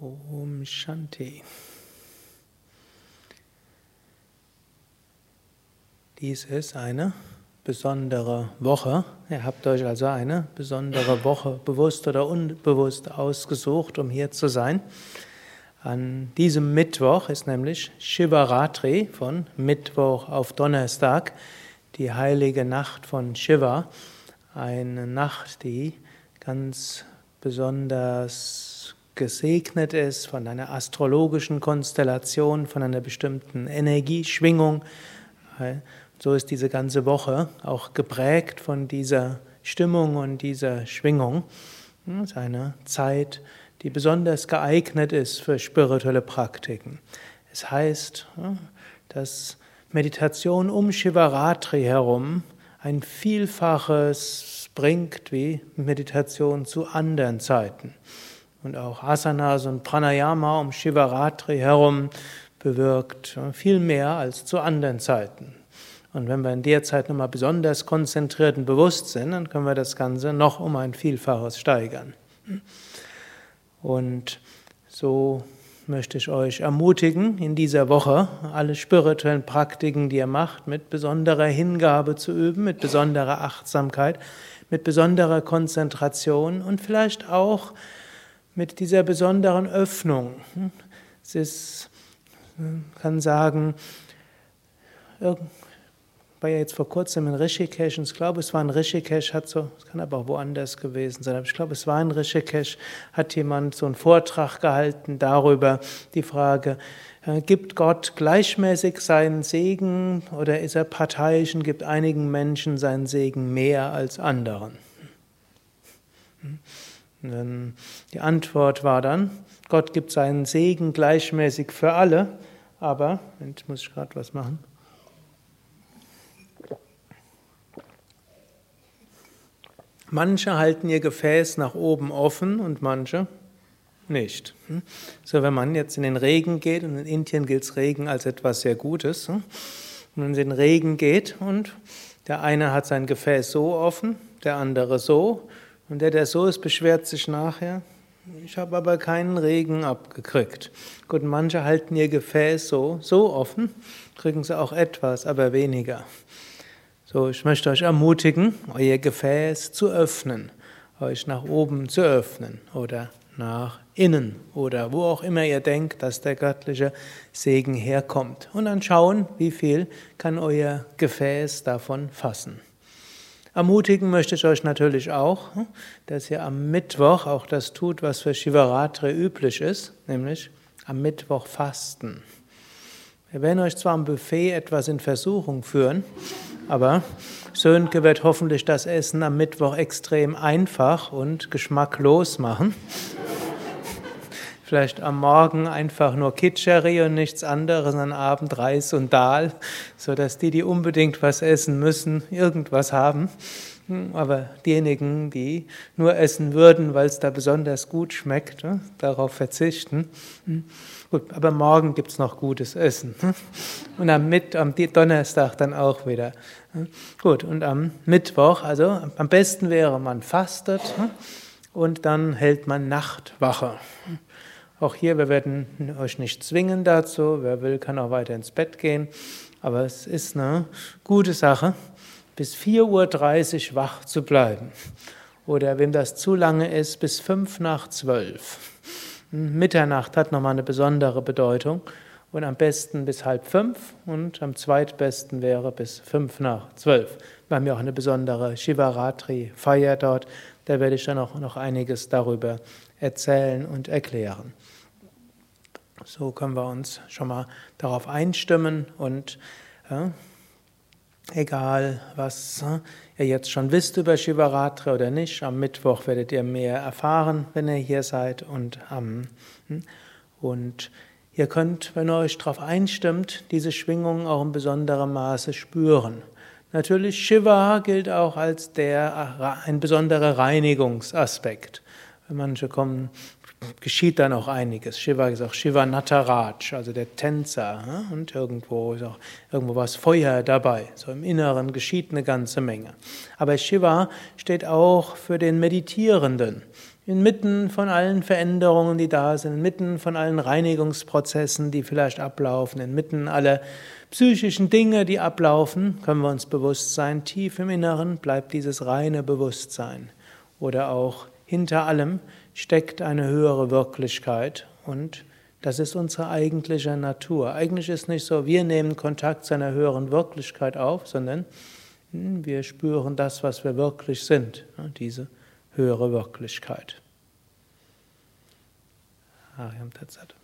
Om Shanti. Dies ist eine besondere Woche. Ihr habt euch also eine besondere Woche bewusst oder unbewusst ausgesucht, um hier zu sein. An diesem Mittwoch ist nämlich Shivaratri von Mittwoch auf Donnerstag, die heilige Nacht von Shiva. Eine Nacht, die ganz besonders gesegnet ist von einer astrologischen Konstellation, von einer bestimmten Energieschwingung. So ist diese ganze Woche auch geprägt von dieser Stimmung und dieser Schwingung. Es ist eine Zeit, die besonders geeignet ist für spirituelle Praktiken. Es heißt, dass Meditation um Shivaratri herum ein Vielfaches bringt wie Meditation zu anderen Zeiten und auch Asanas und Pranayama um Shivaratri herum bewirkt viel mehr als zu anderen Zeiten. Und wenn wir in der Zeit nochmal besonders konzentriert und bewusst sind, dann können wir das Ganze noch um ein Vielfaches steigern. Und so möchte ich euch ermutigen, in dieser Woche alle spirituellen Praktiken, die ihr macht, mit besonderer Hingabe zu üben, mit besonderer Achtsamkeit, mit besonderer Konzentration und vielleicht auch mit dieser besonderen Öffnung. Es ist, man kann sagen, war ja jetzt vor kurzem in Rishikesh, und ich glaube, es war in Rishikesh, hat so, es kann aber auch woanders gewesen sein, aber ich glaube, es war in Rishikesh, hat jemand so einen Vortrag gehalten darüber, die Frage, äh, gibt Gott gleichmäßig seinen Segen oder ist er parteiisch und gibt einigen Menschen seinen Segen mehr als anderen? Die Antwort war dann, Gott gibt seinen Segen gleichmäßig für alle, aber, jetzt muss ich gerade was machen. Manche halten ihr Gefäß nach oben offen und manche nicht. So, wenn man jetzt in den Regen geht, und in Indien gilt es Regen als etwas sehr Gutes, und wenn es in den Regen geht und der eine hat sein Gefäß so offen, der andere so, und der, der so ist, beschwert sich nachher. Ich habe aber keinen Regen abgekriegt. Gut, manche halten ihr Gefäß so, so offen, kriegen sie auch etwas, aber weniger. So, ich möchte euch ermutigen, euer Gefäß zu öffnen, euch nach oben zu öffnen oder nach innen oder wo auch immer ihr denkt, dass der göttliche Segen herkommt. Und dann schauen, wie viel kann euer Gefäß davon fassen. Ermutigen möchte ich euch natürlich auch, dass ihr am Mittwoch auch das tut, was für Shivaratri üblich ist, nämlich am Mittwoch fasten. Wir werden euch zwar am Buffet etwas in Versuchung führen, aber Sönke wird hoffentlich das Essen am Mittwoch extrem einfach und geschmacklos machen. Vielleicht am Morgen einfach nur Kitscheri und nichts anderes, am Abend Reis und Dahl, sodass die, die unbedingt was essen müssen, irgendwas haben. Aber diejenigen, die nur essen würden, weil es da besonders gut schmeckt, ne, darauf verzichten. Gut, aber morgen gibt es noch gutes Essen. Und am, Mitt am Donnerstag dann auch wieder. Gut, und am Mittwoch, also am besten wäre, man fastet und dann hält man Nachtwache. Auch hier, wir werden euch nicht zwingen dazu. Wer will, kann auch weiter ins Bett gehen. Aber es ist eine gute Sache, bis 4.30 Uhr wach zu bleiben. Oder wem das zu lange ist, bis 5 nach 12. Mitternacht hat nochmal eine besondere Bedeutung. Und am besten bis halb fünf und am zweitbesten wäre bis fünf nach zwölf. Wir haben ja auch eine besondere Shivaratri-Feier dort. Da werde ich dann auch noch einiges darüber erzählen und erklären. So können wir uns schon mal darauf einstimmen und ja, egal, was ja, ihr jetzt schon wisst über Shivaratri oder nicht, am Mittwoch werdet ihr mehr erfahren, wenn ihr hier seid und am hm, und ihr könnt, wenn ihr euch darauf einstimmt, diese Schwingungen auch in besonderem Maße spüren. Natürlich Shiva gilt auch als der ein besonderer Reinigungsaspekt. Manche kommen geschieht dann auch einiges. Shiva ist auch Shiva Nataraj, also der Tänzer. Und irgendwo ist auch irgendwo was Feuer dabei. So im Inneren geschieht eine ganze Menge. Aber Shiva steht auch für den Meditierenden. inmitten von allen Veränderungen, die da sind, inmitten von allen Reinigungsprozessen, die vielleicht ablaufen, inmitten aller psychischen Dinge, die ablaufen, können wir uns bewusst sein, tief im Inneren bleibt dieses reine Bewusstsein. Oder auch hinter allem steckt eine höhere Wirklichkeit und das ist unsere eigentliche Natur. Eigentlich ist nicht so, wir nehmen Kontakt zu einer höheren Wirklichkeit auf, sondern hm, wir spüren das, was wir wirklich sind, diese höhere Wirklichkeit. Ariam Tatsat.